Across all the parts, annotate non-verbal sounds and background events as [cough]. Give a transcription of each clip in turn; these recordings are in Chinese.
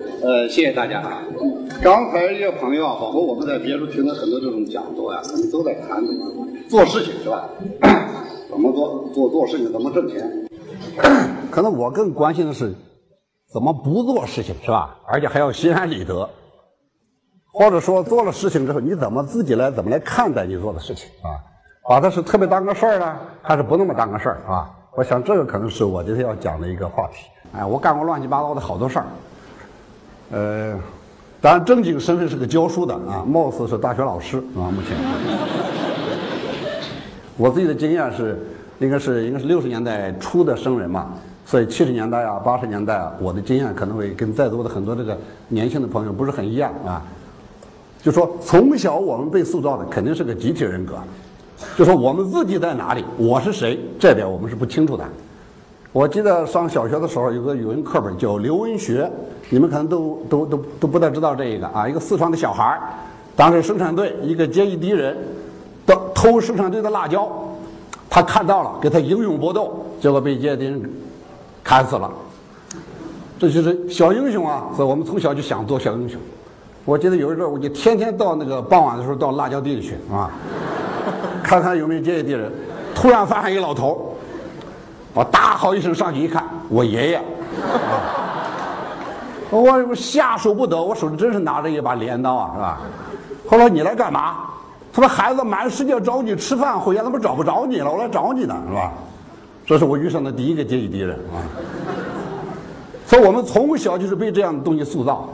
呃，谢谢大家啊。刚才一些朋友啊，包括我们在别处听的很多这种讲座呀、可能都在谈怎么做事情是吧？怎么做做做事情，怎么挣钱？可能我更关心的是怎么不做事情是吧？而且还要心安理得，或者说做了事情之后，你怎么自己来怎么来看待你做的事情啊？把它是特别当个事儿呢，还是不那么当个事儿啊？我想这个可能是我今天要讲的一个话题。哎，我干过乱七八糟的好多事儿，呃，当然正经身份是个教书的啊，貌似是大学老师啊，目前。我自己的经验是，应该是应该是六十年代初的生人嘛，所以七十年代啊、八十年代啊，我的经验可能会跟在座的很多这个年轻的朋友不是很一样啊。就说从小我们被塑造的肯定是个集体人格，就说我们自己在哪里，我是谁，这点我们是不清楚的。我记得上小学的时候有个语文课本叫刘文学，你们可能都都都都不太知道这一个啊。一个四川的小孩儿，当时生产队一个阶级敌人，到偷生产队的辣椒，他看到了，跟他英勇搏斗，结果被阶级敌人砍死了。这就是小英雄啊！所以我们从小就想做小英雄。我记得有一阵儿，我就天天到那个傍晚的时候到辣椒地里去啊，[laughs] 看看有没有阶级敌人。突然发现一个老头。我大吼一声上去一看，我爷爷，我我下手不得，我手里真是拿着一把镰刀啊，是吧？后来你来干嘛？他说孩子满世界找你吃饭，回家他们找不着你了，我来找你呢，是吧？这是我遇上的第一个阶级敌人啊。所以我们从小就是被这样的东西塑造，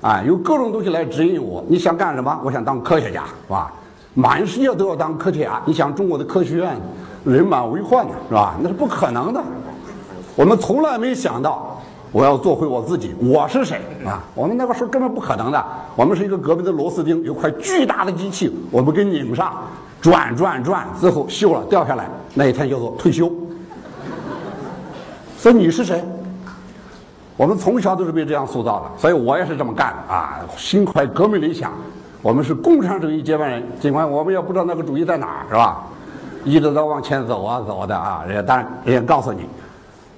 啊，有各种东西来指引我。你想干什么？我想当科学家，是吧？满世界都要当科学家。你想中国的科学院？人满为患呢，是吧？那是不可能的。我们从来没想到我要做回我自己，我是谁啊？我们那个时候根本不可能的。我们是一个隔壁的螺丝钉，有块巨大的机器，我们给拧上，转转转，最后锈了掉下来，那一天叫做退休。所以你是谁？我们从小都是被这样塑造的，所以我也是这么干的啊！心怀革命理想，我们是共产主义接班人，尽管我们也不知道那个主义在哪儿，是吧？一直在往前走啊走的啊，人家当然人家告诉你，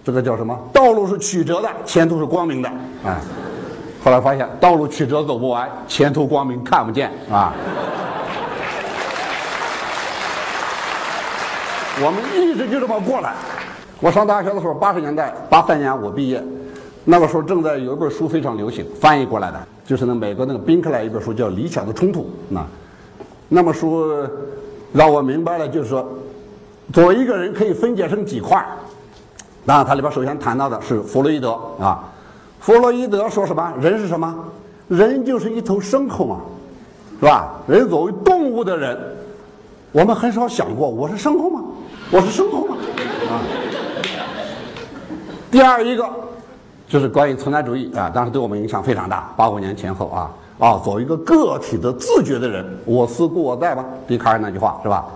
这个叫什么？道路是曲折的，前途是光明的。哎，后来发现道路曲折走不完，前途光明看不见啊。我们一直就这么过来。我上大学的时候，八十年代八三年我毕业，那个时候正在有一本书非常流行，翻译过来的，就是那美国那个宾克莱一本书叫《理想的冲突》。那那么书。让我明白了，就是说，作为一个人可以分解成几块当然，它里边首先谈到的是弗洛伊德啊。弗洛伊德说什么？人是什么？人就是一头牲口嘛，是吧？人作为动物的人，我们很少想过我是牲口吗？我是牲口吗？啊。第二一个就是关于存在主义啊，当时对我们影响非常大。八五年前后啊。啊，作为一个个体的自觉的人，我思故我在吧？笛卡尔那句话是吧？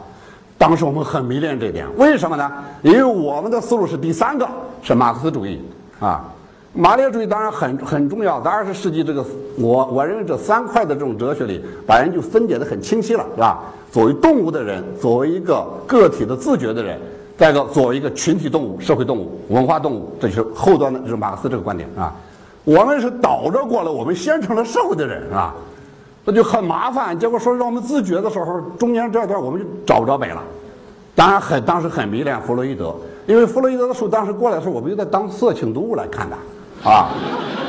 当时我们很迷恋这点，为什么呢？因为我们的思路是第三个，是马克思主义啊。马列主义当然很很重要，在二十世纪这个我我认为这三块的这种哲学里，把人就分解的很清晰了，是吧？作为动物的人，作为一个个体的自觉的人，再一个作为一个群体动物、社会动物、文化动物，这就是后端的，就是马克思这个观点啊。我们是倒着过来，我们先成了社会的人啊，那就很麻烦。结果说让我们自觉的时候，中间这段我们就找不着北了。当然很当时很迷恋弗洛伊德，因为弗洛伊德的书当时过来的时候，我们就在当色情读物来看的啊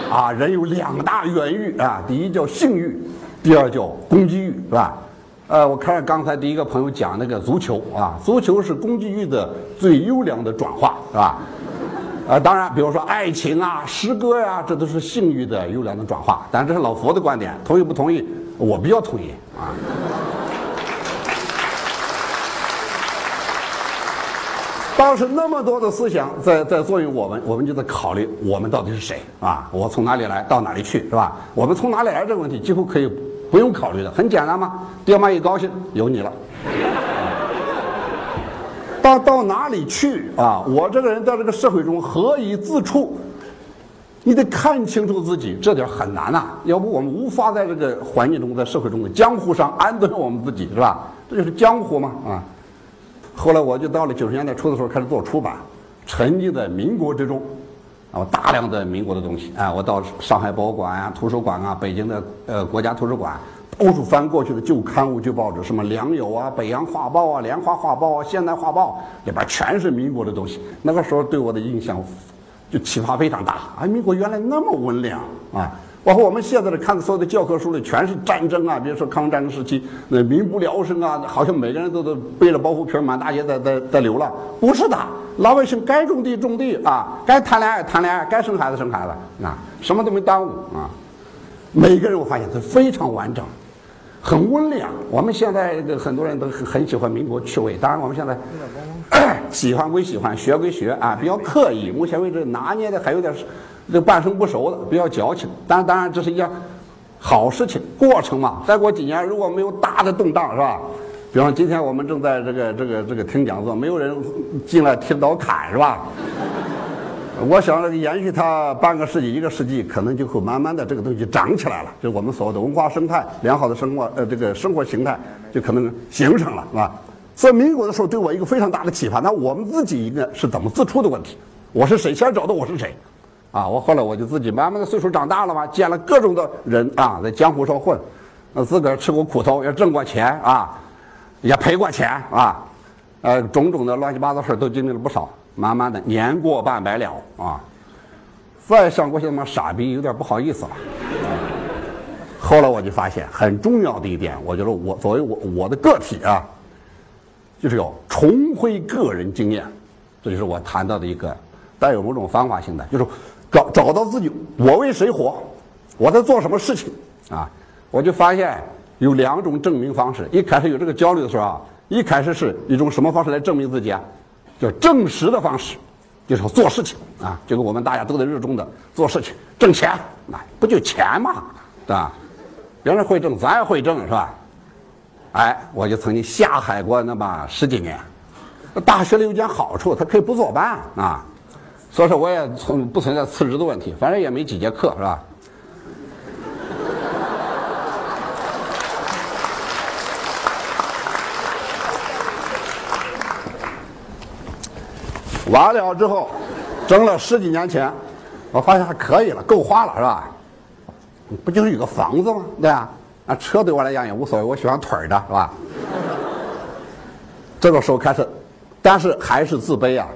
啊！人有两大原欲啊，第一叫性欲，第二叫攻击欲，是吧？呃，我看刚才第一个朋友讲那个足球啊，足球是攻击欲的最优良的转化，是吧？呃，当然，比如说爱情啊、诗歌呀，这都是性欲的优良的转化。但这是老佛的观点，同意不同意？我比较同意啊。[laughs] 当时那么多的思想在在作用我们，我们就在考虑我们到底是谁啊？我从哪里来到哪里去，是吧？我们从哪里来这个问题几乎可以不用考虑的，很简单嘛。爹妈一高兴，有你了。到到哪里去啊？我这个人在这个社会中何以自处？你得看清楚自己，这点很难呐。要不我们无法在这个环境中，在社会中的江湖上安顿我们自己，是吧？这就是江湖嘛啊。后来我就到了九十年代初的时候开始做出版，沉浸在民国之中，啊，大量的民国的东西啊，我到上海博物馆啊、图书馆啊、北京的呃国家图书馆，到处翻过去的旧刊物、旧报纸，什么《良友》啊、《北洋画报》啊、《莲花画报》啊、《现代画报》，里边全是民国的东西。那个时候对我的印象就启发非常大啊，民国原来那么温良啊。包括我们现在的看的所有的教科书里，全是战争啊，比如说抗日战争时期，那民不聊生啊，好像每个人都都背着包袱皮满大街在在在流浪。不是的，老百姓该种地种地啊，该谈恋爱谈恋爱，该生孩子生孩子啊，什么都没耽误啊。每个人我发现都非常完整，很温良。我们现在这个很多人都很很喜欢民国趣味，当然我们现在 [clears throat] 喜欢归喜欢，学归学啊，比较刻意。目前为止拿捏的还有点。这半生不熟的比较矫情，但当然这是一件好事情，过程嘛。再过几年如果没有大的动荡，是吧？比方今天我们正在这个这个这个听讲座，没有人进来提刀砍，是吧？我想延续它半个世纪、一个世纪，可能就会慢慢的这个东西长起来了，就我们所谓的文化生态、良好的生活呃这个生活形态就可能形成了，是吧？所以民国的时候对我一个非常大的启发，那我们自己应该是怎么自处的问题？我是谁？先找到我是谁？啊，我后来我就自己慢慢的岁数长大了嘛，见了各种的人啊，在江湖上混，那自个儿吃过苦头，也挣过钱啊，也赔过钱啊，呃，种种的乱七八糟事都经历了不少。慢慢的，年过半百了啊，再像过去那么傻逼，有点不好意思了。后来我就发现，很重要的一点，我觉得我作为我我的个体啊，就是要重回个人经验，这就是我谈到的一个带有某种方法性的，就是。找找到自己，我为谁活？我在做什么事情？啊，我就发现有两种证明方式。一开始有这个焦虑的时候啊，一开始是一种什么方式来证明自己啊？叫证实的方式，就是做事情啊，就是我们大家都在热衷的做事情，挣钱，那不就钱嘛，对吧？别人会挣，咱也会挣，是吧？哎，我就曾经下海过那么十几年。大学里有件好处，他可以不坐班啊。所以说，我也存不存在辞职的问题，反正也没几节课，是吧？完了之后，挣了十几年钱，我发现还可以了，够花了，是吧？不就是有个房子吗？对啊，那，车对我来讲也无所谓，我喜欢腿儿的，是吧？这个时候开始，但是还是自卑啊。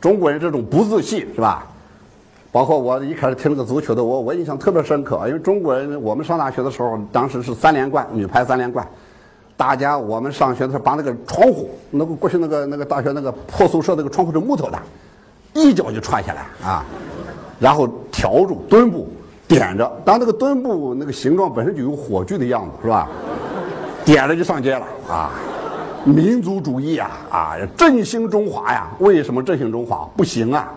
中国人这种不自信是吧？包括我一开始听那个足球的，我我印象特别深刻，因为中国人我们上大学的时候，当时是三连冠，女排三连冠，大家我们上学的时候把那个窗户，那个过去那个那个大学那个破宿舍那个窗户是木头的，一脚就踹下来啊，然后挑住墩布点着，当那个墩布那个形状本身就有火炬的样子是吧？点着就上街了啊。民族主义啊啊，振兴中华呀！为什么振兴中华不行啊？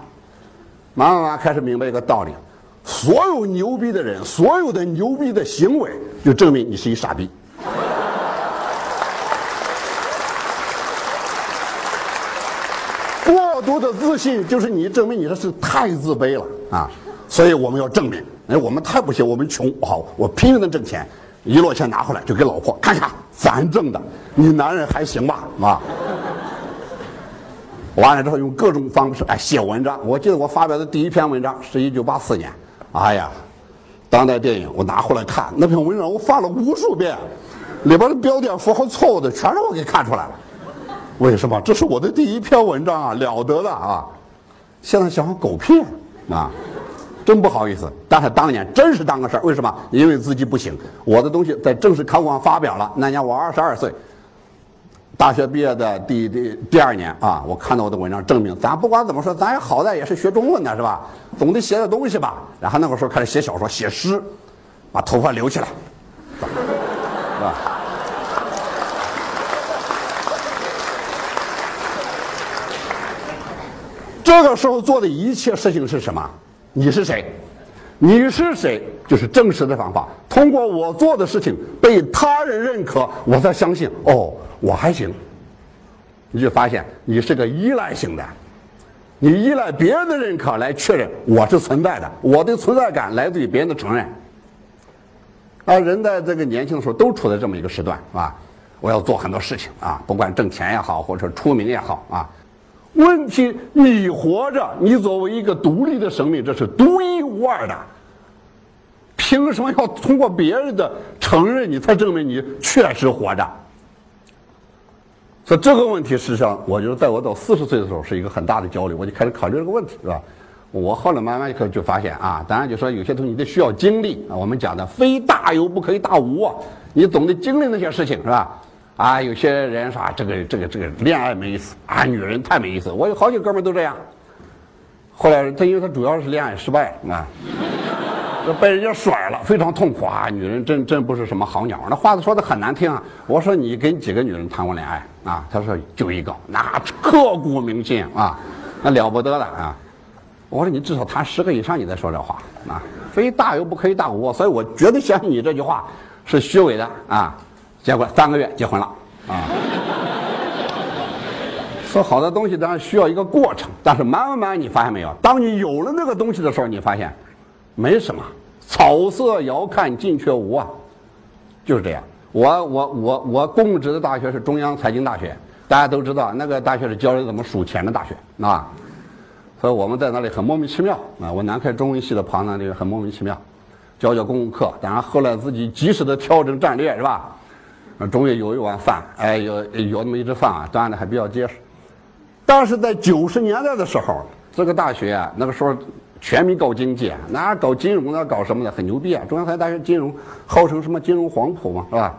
慢慢慢开始明白一个道理：所有牛逼的人，所有的牛逼的行为，就证明你是一傻逼。过度的自信就是你证明你这是太自卑了啊！所以我们要证明，哎，我们太不行，我们穷，好，我拼命的挣钱。一摞钱拿回来就给老婆看看，咱挣的，你男人还行吧？啊！完了之后用各种方式哎写文章。我记得我发表的第一篇文章是一九八四年，哎呀，当代电影我拿回来看那篇文章，我翻了无数遍，里边的标点符号错误的全让我给看出来了。为什么？这是我的第一篇文章啊，了得的啊！现在想想狗屁啊！真不好意思，但是当年真是当个事儿。为什么？因为自己不行。我的东西在正式刊物上发表了。那年我二十二岁，大学毕业的第第第二年啊，我看到我的文章，证明咱不管怎么说，咱也好歹也是学中文的，是吧？总得写点东西吧。然后那个时候开始写小说、写诗，把头发留起来，是吧？这个时候做的一切事情是什么？你是谁？你是谁？就是正式的方法。通过我做的事情被他人认可，我才相信哦，我还行。你就发现你是个依赖型的，你依赖别人的认可来确认我是存在的，我的存在感来自于别人的承认。啊，人在这个年轻的时候都处在这么一个时段，是吧？我要做很多事情啊，不管挣钱也好，或者出名也好啊。问题你活着，你作为一个独立的生命，这是独一无二的。凭什么要通过别人的承认，你才证明你确实活着？所以这个问题，实际上，我觉得在我到四十岁的时候是一个很大的焦虑，我就开始考虑这个问题，是吧？我后来慢慢就就发现啊，当然就说有些东西你得需要经历啊。我们讲的非大有不可以大无，啊，你总得经历那些事情，是吧？啊，有些人说啊，这个这个这个恋爱没意思啊，女人太没意思。我有好几个哥们都这样。后来他因为他主要是恋爱失败啊，被人家甩了，非常痛苦啊。女人真真不是什么好鸟，那话都说的很难听啊。我说你跟几个女人谈过恋爱啊？他说就一个，那刻骨铭心啊，那了不得了啊。我说你至少谈十个以上，你再说这话啊！非大有不可以大无，所以我绝对相信你这句话是虚伪的啊！结果三个月结婚了啊！说好的东西当然需要一个过程，但是慢慢慢你发现没有？当你有了那个东西的时候，你发现没什么，草色遥看近却无啊！就是这样。我我我我供职的大学是中央财经大学，大家都知道那个大学是教人怎么数钱的大学啊。所以我们在那里很莫名其妙啊！我南开中文系的旁那里很莫名其妙，教教公共课，当然后来自己及时的调整战略是吧？啊，终于有一碗饭，哎，有有那么一只饭啊，端的还比较结实。但是在九十年代的时候，这个大学啊，那个时候全民搞经济，哪搞金融的，搞什么的，很牛逼啊！中央财经大学金融号称什么金融黄埔嘛，是吧？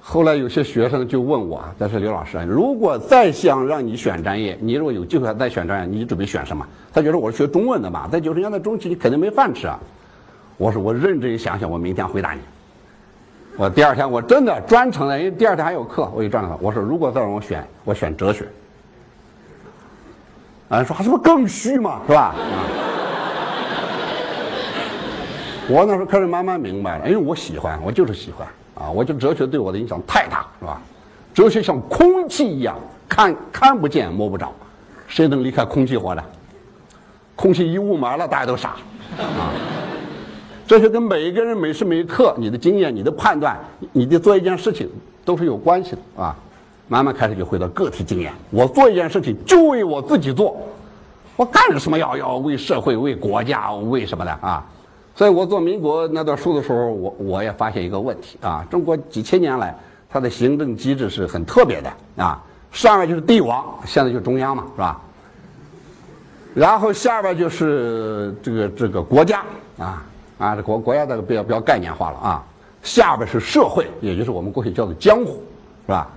后来有些学生就问我，但是刘老师，如果再想让你选专业，你如果有机会再选专业，你准备选什么？他觉得我是学中文的嘛，在九十年代中期你肯定没饭吃啊。我说我认真想想，我明天回答你。我第二天我真的专程的，因为第二天还有课，我就这样的。我说如果再让我选，我选哲学。啊，说还是不是更虚嘛，是吧？我那时候开始慢慢明白了，因为我喜欢，我就是喜欢。啊，我觉得哲学对我的影响太大，是吧？哲学像空气一样，看看不见摸不着，谁能离开空气活着？空气一雾霾了，大家都傻。啊，哲学跟每一个人每时每刻你的经验、你的判断、你的做一件事情都是有关系的啊。慢慢开始就回到个体经验，我做一件事情就为我自己做，我干什么要要为社会、为国家、为什么的啊？所以我做民国那段书的时候，我我也发现一个问题啊，中国几千年来它的行政机制是很特别的啊，上面就是帝王，现在就是中央嘛，是吧？然后下边就是这个这个国家啊啊，这国国家这个比较比较概念化了啊，下边是社会，也就是我们过去叫做江湖，是吧？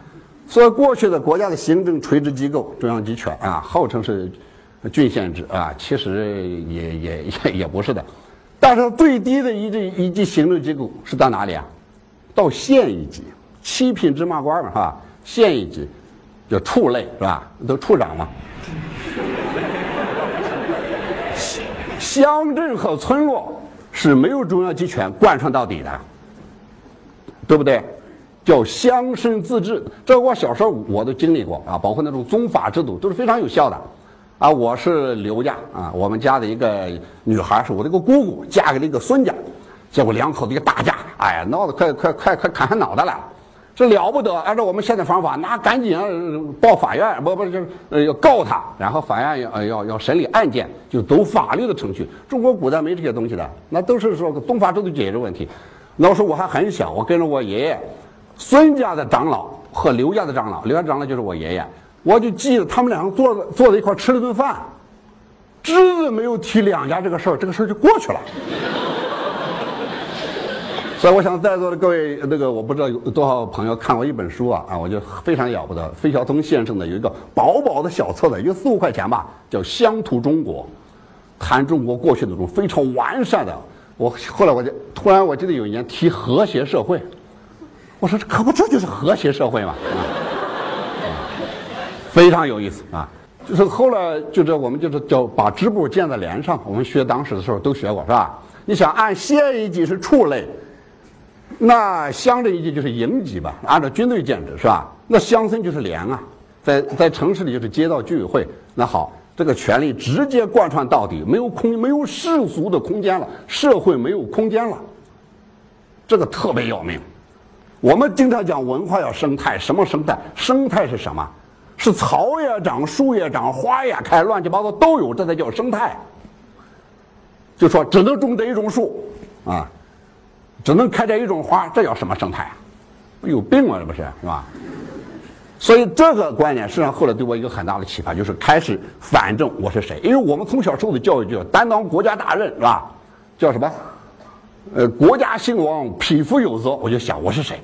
所以过去的国家的行政垂直机构中央集权啊，号称是郡县制啊，其实也也也也不是的。但是最低的一级一级行政机构是到哪里啊？到县一级，七品芝麻官嘛，是吧？县一级叫处类，是吧？都处长嘛。乡镇和村落是没有中央集权贯穿到底的，对不对？叫乡绅自治，这我小时候我都经历过啊，包括那种宗法制度都是非常有效的。啊，我是刘家啊，我们家的一个女孩是我的一个姑姑，嫁给了一个孙家，结果两口子一个打架，哎呀，闹得快快快快砍下脑袋了，这了不得！按照我们现在方法，那赶紧报法院，不不就是呃要告他，然后法院要要要审理案件，就走法律的程序。中国古代没这些东西的，那都是说宗法制度解决问题。那时候我还很小，我跟着我爷爷，孙家的长老和刘家的长老，刘家长老就是我爷爷。我就记得他们两个坐坐在一块吃了顿饭，只字没有提两家这个事儿，这个事儿就过去了。所以我想在座的各位，那个我不知道有多少朋友看过一本书啊啊，我就非常了不得。费孝通先生的有一个薄薄的小册子，有四五块钱吧，叫《乡土中国》，谈中国过去的种非常完善的。我后来我就突然我记得有一年提和谐社会，我说这可不这就是和谐社会嘛。非常有意思啊！就是后来就是我们就是叫把支部建在连上，我们学当时的时候都学过是吧？你想按县一级是处类，那乡镇一级就是营级吧？按照军队建制是吧？那乡村就是连啊，在在城市里就是街道居委会。那好，这个权力直接贯穿到底，没有空没有世俗的空间了，社会没有空间了，这个特别要命。我们经常讲文化要生态，什么生态？生态是什么？是草也长，树也长，花也开，乱七八糟都有，这才叫生态。就说只能种这一种树，啊，只能开这一种花，这叫什么生态啊？有病啊，这不是是吧？所以这个观念实际上后来对我一个很大的启发，就是开始反正我是谁，因为我们从小受的教育就叫担当国家大任，是吧？叫什么？呃，国家兴亡，匹夫有责。我就想我是谁？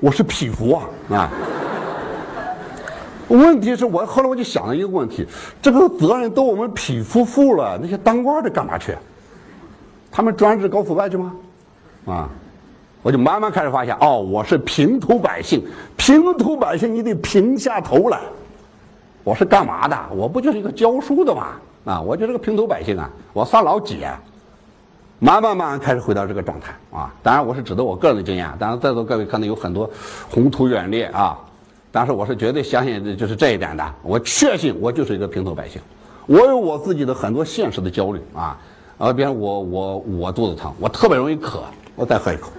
我是匹夫啊啊！问题是我后来我就想了一个问题：这个责任都我们匹夫负了，那些当官的干嘛去？他们专职搞腐败去吗？啊！我就慢慢开始发现，哦，我是平头百姓，平头百姓你得平下头来。我是干嘛的？我不就是一个教书的吗？啊，我就是个平头百姓啊，我算老几？慢慢慢慢开始回到这个状态啊！当然，我是指的我个人的经验，当然在座各位可能有很多宏图远猎啊，但是我是绝对相信就是这一点的。我确信我就是一个平头百姓，我有我自己的很多现实的焦虑啊。啊，比如我我我肚子疼，我特别容易渴，我再喝一口。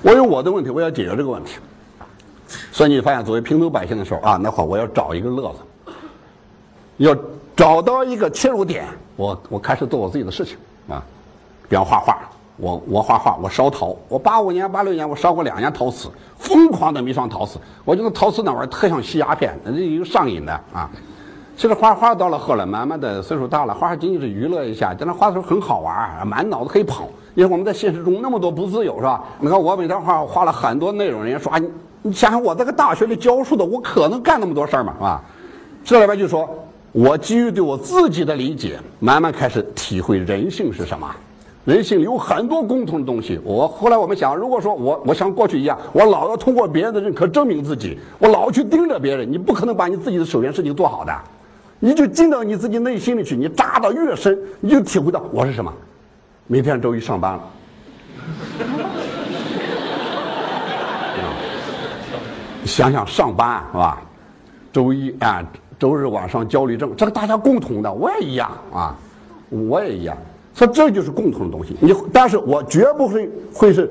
我有我的问题，我要解决这个问题。所以你发现，作为平头百姓的时候啊，那会我要找一个乐子，要找到一个切入点，我我开始做我自己的事情啊，比方画画，我我画画，我烧陶，我八五年、八六年我烧过两年陶瓷，疯狂的迷上陶瓷，我觉得陶瓷那玩意儿特像吸鸦片，那有上瘾的啊。其实画画到了后来，慢慢的岁数大了，画画仅仅是娱乐一下。在那画的时候很好玩，满脑子可以跑。因为我们在现实中那么多不自由，是吧？你看我每天画画了很多内容，人家说啊你想想我这个大学里教书的，我可能干那么多事儿吗？是吧？这里边就说，我基于对我自己的理解，慢慢开始体会人性是什么。人性有很多共同的东西。我后来我们想，如果说我我像过去一样，我老要通过别人的认可证明自己，我老去盯着别人，你不可能把你自己的首件事情做好的。你就进到你自己内心里去，你扎的越深，你就体会到我是什么。明天周一上班了，[laughs] 想想上班是吧？周一啊，周日晚上焦虑症，这个大家共同的，我也一样啊，我也一样。所以这就是共同的东西。你，但是我绝不会会是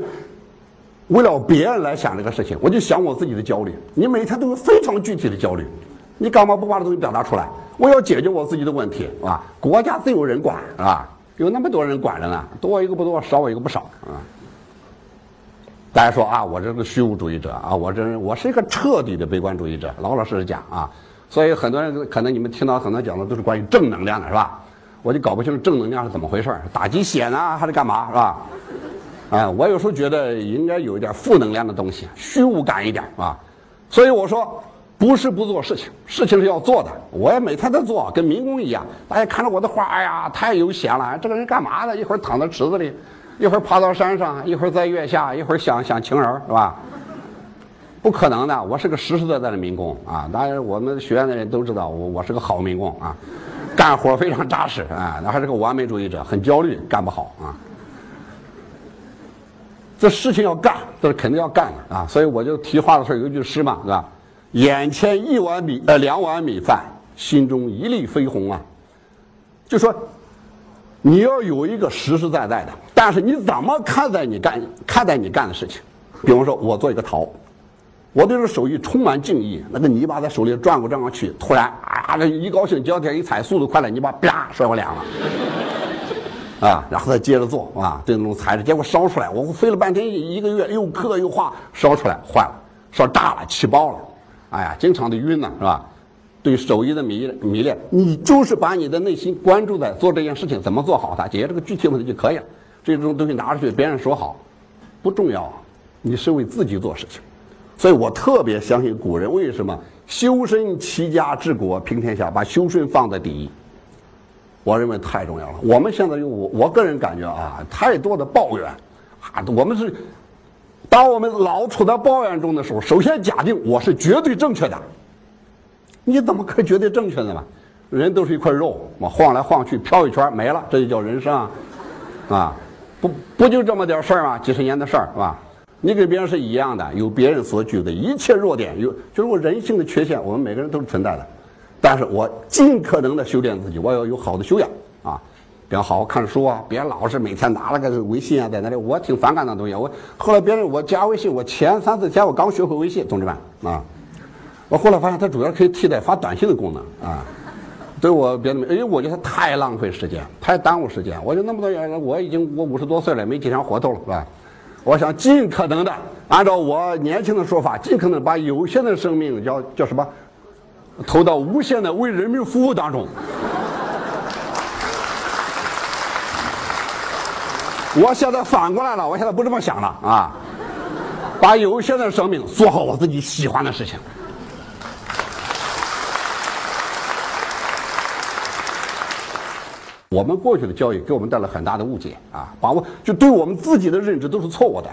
为了别人来想这个事情，我就想我自己的焦虑。你每天都有非常具体的焦虑，你干嘛不把这东西表达出来？我要解决我自己的问题，是吧？国家自有人管，是吧？有那么多人管着呢，多一个不多，少我一个不少，啊。大家说啊，我这个虚无主义者啊，我这我是一个彻底的悲观主义者，老老实实讲啊。所以很多人可能你们听到很多讲的都是关于正能量的，是吧？我就搞不清楚正能量是怎么回事打鸡血呢，还是干嘛，是吧？啊，我有时候觉得应该有一点负能量的东西，虚无感一点，啊。所以我说。不是不做事情，事情是要做的。我也每天在做，跟民工一样。大家看着我的画，哎呀，太悠闲了。这个人干嘛呢？一会儿躺在池子里，一会儿爬到山上，一会儿在月下，一会儿想想情人，是吧？不可能的，我是个实实在在的民工啊！当然，我们学院的人都知道我，我是个好民工啊，干活非常扎实啊。那还是个完美主义者，很焦虑，干不好啊。这事情要干，这是肯定要干的啊。所以我就提画的时候有一句诗嘛，是吧？眼前一碗米，呃，两碗米饭，心中一粒飞鸿啊！就说你要有一个实实在在的，但是你怎么看待你干看待你干的事情？比方说，我做一个陶，我对这个手艺充满敬意。那个泥巴在手里转过转过去，突然啊，这一高兴，脚底一踩，速度快了，泥巴啪摔我脸了，啊，然后再接着做啊，这种材质，结果烧出来，我费了半天一个月，又刻又画，烧出来坏了，烧炸了，气爆了。哎呀，经常的晕呢，是吧？对手艺的迷迷恋，你就是把你的内心关注在做这件事情怎么做好它，解决这个具体问题就可以了。这种东西拿出去，别人说好不重要，你是为自己做事情。所以我特别相信古人，为什么修身齐家治国平天下，把修身放在第一？我认为太重要了。我们现在有我我个人感觉啊，太多的抱怨啊，我们是。当我们老处在抱怨中的时候，首先假定我是绝对正确的。你怎么可绝对正确的呢？人都是一块肉，我晃来晃去，飘一圈没了，这就叫人生啊！啊，不不就这么点事儿吗？几十年的事儿是吧？你跟别人是一样的，有别人所具的一切弱点，有就是我人性的缺陷，我们每个人都是存在的。但是我尽可能的修炼自己，我要有好的修养啊！别好好看书啊，别老是每天拿了个微信啊在那里，我挺反感那东西。我后来别人我加微信，我前三四天我刚学会微信，同志们啊，我后来发现它主要可以替代发短信的功能啊。对我别的没，因为我觉得太浪费时间，太耽误时间。我就那么多人，我已经我五十多岁了，没几天活头了，是吧？我想尽可能的按照我年轻的说法，尽可能把有限的生命叫叫什么，投到无限的为人民服务当中。我现在反过来了，我现在不这么想了啊，把有限的生命做好我自己喜欢的事情。我们过去的教育给我们带来很大的误解啊，把握就对我们自己的认知都是错误的。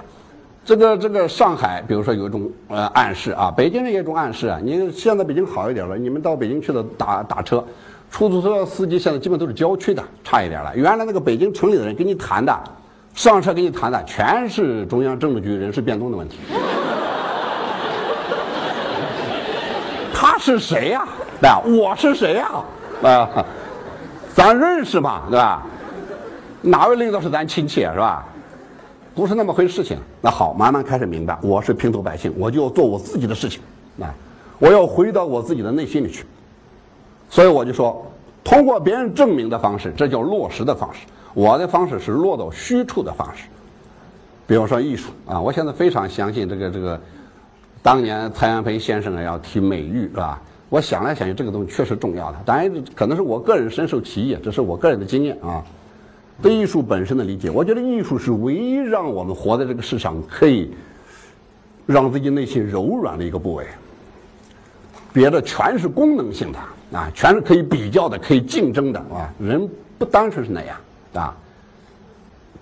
这个这个上海，比如说有一种呃暗示啊，北京人也有一种暗示啊。你现在北京好一点了，你们到北京去的打打车，出租车司机现在基本都是郊区的，差一点了。原来那个北京城里的人跟你谈的，上车跟你谈的全是中央政治局人事变动的问题。他是谁呀？啊，我是谁呀？啊。咱认识嘛，对吧？哪位领导是咱亲戚是吧？不是那么回事情。那好，慢慢开始明白，我是平头百姓，我就要做我自己的事情，啊，我要回到我自己的内心里去。所以我就说，通过别人证明的方式，这叫落实的方式。我的方式是落到虚处的方式。比如说艺术啊，我现在非常相信这个这个，当年蔡元培先生要提美育是吧？我想来想去，这个东西确实重要的。当然，可能是我个人深受其益，这是我个人的经验啊。对艺术本身的理解，我觉得艺术是唯一让我们活在这个世上可以让自己内心柔软的一个部位。别的全是功能性的啊，全是可以比较的、可以竞争的啊。人不单纯是那样啊。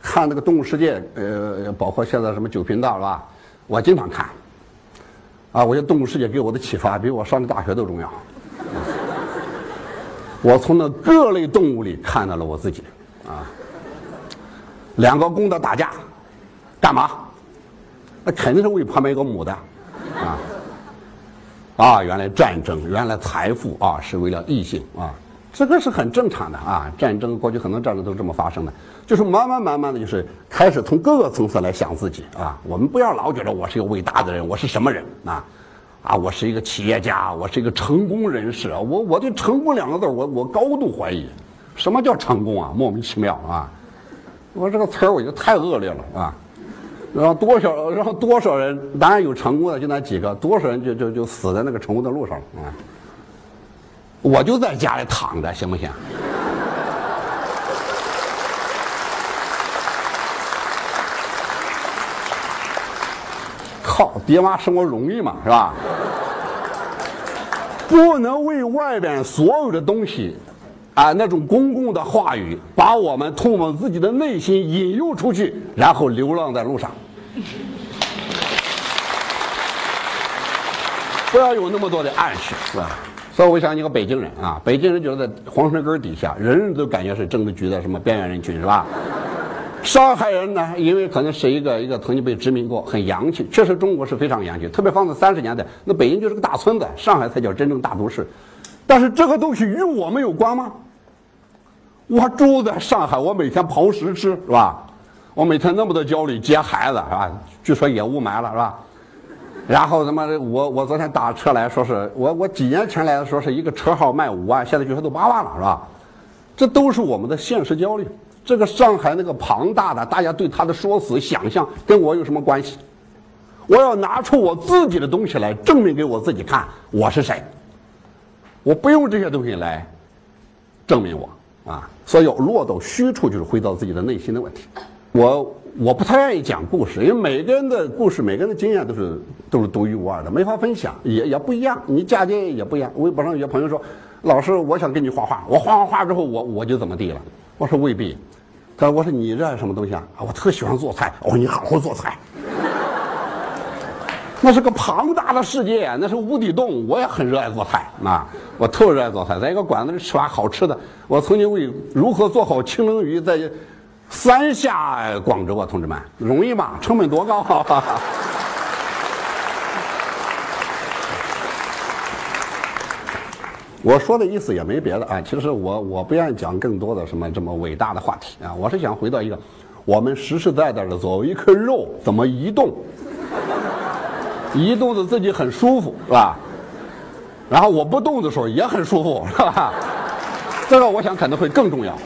看那个《动物世界》，呃，包括现在什么九频道是吧？我经常看。啊，我觉得动物世界给我的启发比我上的大学都重要。我从那各类动物里看到了我自己，啊，两个公的打架，干嘛？那肯定是为旁边一个母的，啊，啊，原来战争，原来财富啊，是为了异性啊。这个是很正常的啊，战争过去很多战争都是这么发生的，就是慢慢慢慢的就是开始从各个层次来想自己啊。我们不要老觉得我是一个伟大的人，我是什么人啊？啊，我是一个企业家，我是一个成功人士啊。我我对成功两个字我我高度怀疑，什么叫成功啊？莫名其妙啊！我这个词儿我觉得太恶劣了啊。然后多少然后多少人，当然有成功的就那几个，多少人就就就死在那个成功的路上了啊。我就在家里躺着，行不行？靠，爹妈生活容易嘛，是吧？不能为外边所有的东西，啊，那种公共的话语，把我们通往自己的内心引诱出去，然后流浪在路上。不要有那么多的暗示，是吧？所以我想，你个北京人啊，北京人就是在皇城根底下，人人都感觉是政治局的什么边缘人群，是吧？上海人呢，因为可能是一个一个曾经被殖民过，很洋气。确实，中国是非常洋气，特别放在三十年代，那北京就是个大村子，上海才叫真正大都市。但是这个东西与我们有关吗？我住在上海，我每天刨食吃，是吧？我每天那么多焦虑，接孩子，是吧？据说也雾霾了，是吧？然后他妈的，我我昨天打车来说是我我几年前来的时候是一个车号卖五万，现在据说都八万了，是吧？这都是我们的现实焦虑。这个上海那个庞大的，大家对他的说辞想象，跟我有什么关系？我要拿出我自己的东西来证明给我自己看，我是谁？我不用这些东西来证明我啊！所以落到虚处，就是回到自己的内心的问题。我。我不太愿意讲故事，因为每个人的故事、每个人的经验都是都是独一无二的，没法分享，也也不一样。你嫁接也不一样。微博上有些朋友说：“老师，我想跟你画画，我画完画之后，我我就怎么地了？”我说：“未必。”他说：“我说你热爱什么东西啊？”我特喜欢做菜。我说：“你好好做菜。[laughs] ”那是个庞大的世界，那是无底洞。我也很热爱做菜啊，我特热爱做菜，在一个馆子里吃完好吃的。我曾经为如何做好清蒸鱼在。三下广州啊，同志们，容易吗？成本多高？[laughs] 我说的意思也没别的啊，其实我我不愿意讲更多的什么这么伟大的话题啊，我是想回到一个，我们实实在在的做一颗肉怎么移动，移动的自己很舒服是吧？然后我不动的时候也很舒服是吧？这个我想可能会更重要，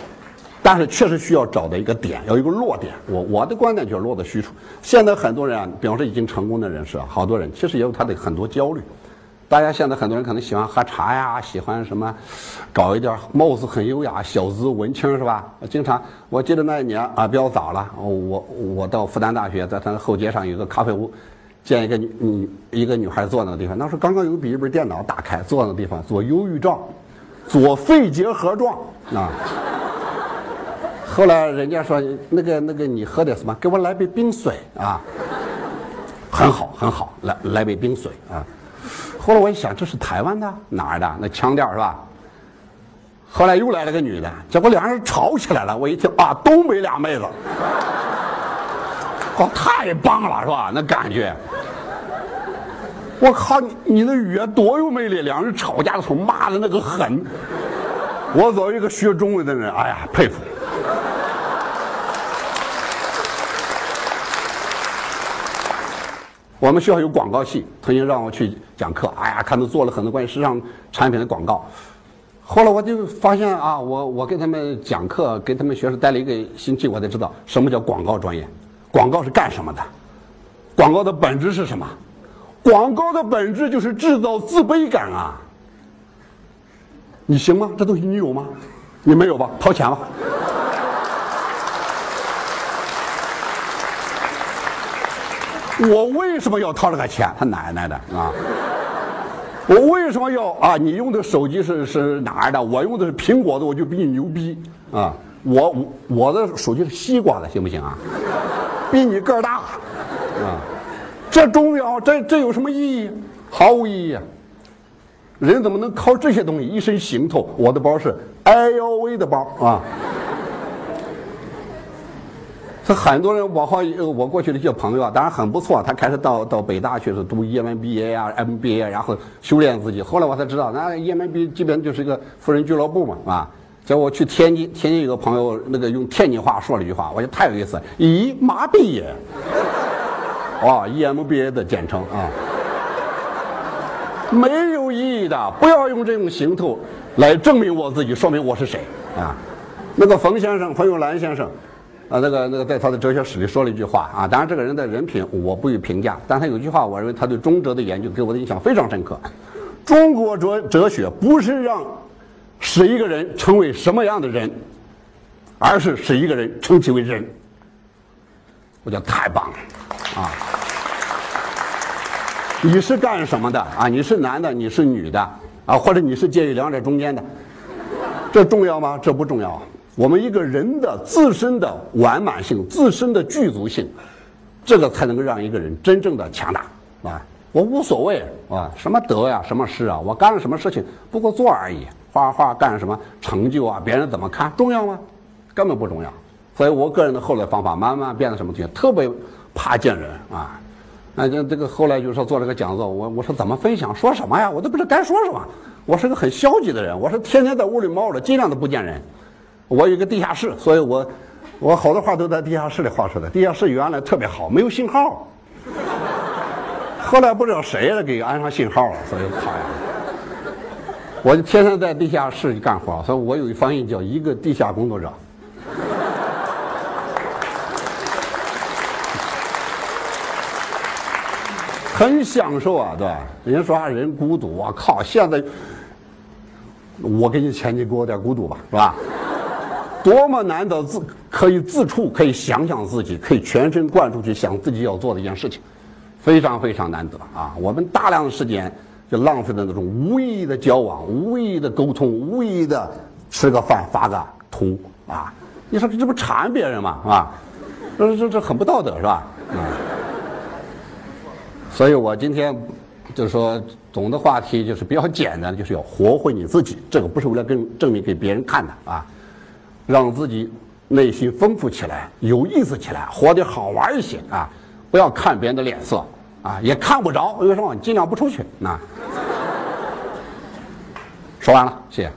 但是确实需要找到一个点，有一个落点。我我的观点就是落在虚处。现在很多人啊，比方说已经成功的人士啊，好多人其实也有他的很多焦虑。大家现在很多人可能喜欢喝茶呀，喜欢什么，搞一点貌似很优雅、小资文青是吧？经常我记得那一年啊，比较早了，我我到复旦大学，在它后街上有个咖啡屋，见一个女女一个女孩坐那个地方，那时候刚刚有笔记本电脑打开，坐那个地方做忧郁症，做肺结核状啊。后来人家说那个那个你喝点什么？给我来杯冰水啊。很好很好，来来杯冰水啊。后来我一想，这是台湾的哪儿的？那腔调是吧？后来又来了个女的，结果两人吵起来了。我一听啊，东北俩妹子，哇，太棒了是吧？那感觉，我靠，你你的语言多有魅力！两人吵架的时候骂的那个狠，我作为一个学中文的人，哎呀，佩服。我们学校有广告系，曾经让我去讲课。哎呀，看他做了很多关于时尚产品的广告。后来我就发现啊，我我给他们讲课，给他们学生待了一个星期，我才知道什么叫广告专业。广告是干什么的？广告的本质是什么？广告的本质就是制造自卑感啊！你行吗？这东西你有吗？你没有吧？掏钱吧。我为什么要掏这个钱？他奶奶的啊！我为什么要啊？你用的手机是是哪儿的？我用的是苹果的，我就比你牛逼啊！我我我的手机是西瓜的，行不行啊？比你个儿大啊！这重要？这这有什么意义？毫无意义啊！人怎么能靠这些东西一身行头？我的包是 LV 的包啊！他很多人，我好我过去的一些朋友啊，当然很不错。他开始到到北大去是读 EMBA 啊、MBA，然后修炼自己。后来我才知道，那 EMBA 基本就是一个富人俱乐部嘛，啊。结果我去天津，天津有个朋友，那个用天津话说了一句话，我觉得太有意思。咦，麻痹耶！哦，EMBA 的简称啊，没有意义的，不要用这种行头来证明我自己，说明我是谁啊。那个冯先生，冯友兰先生。啊，那个那个，在他的哲学史里说了一句话啊，当然这个人的人品我不予评价，但他有句话，我认为他对中哲的研究给我的印象非常深刻。中国哲哲学不是让使一个人成为什么样的人，而是使一个人称其为人。我觉得太棒了啊！你是干什么的啊？你是男的，你是女的啊？或者你是介于两者中间的？这重要吗？这不重要。我们一个人的自身的完满性、自身的具足性，这个才能够让一个人真正的强大啊！我无所谓啊，什么德呀，什么事啊，我干了什么事情，不过做而已。画画干什么成就啊？别人怎么看重要吗？根本不重要。所以我个人的后来方法慢慢变得什么特别怕见人啊！那这这个后来就是说做了个讲座，我我说怎么分享，说什么呀？我都不知道该说什么。我是个很消极的人，我是天天在屋里猫着，尽量的不见人。我有个地下室，所以我我好多话都在地下室里画出来。地下室原来特别好，没有信号。后来不知道谁给安上信号了，所以讨厌。我就天天在地下室里干活，所以我有一翻译叫一个地下工作者。很享受啊，对吧？人家说，人孤独，我靠！现在我给你钱，你给我点孤独吧，是吧？多么难得自可以自处，可以想想自己，可以全神贯注去想自己要做的一件事情，非常非常难得啊！我们大量的时间就浪费在那种无意义的交往、无意义的沟通、无意义的吃个饭发个图啊！你说这不馋别人吗？啊，这这这很不道德是吧？啊！所以我今天就是说，总的话题就是比较简单，就是要活回你自己。这个不是为了跟证明给别人看的啊。让自己内心丰富起来，有意思起来，活得好玩一些啊！不要看别人的脸色啊，也看不着，为什么？尽量不出去啊。[laughs] 说完了，谢谢。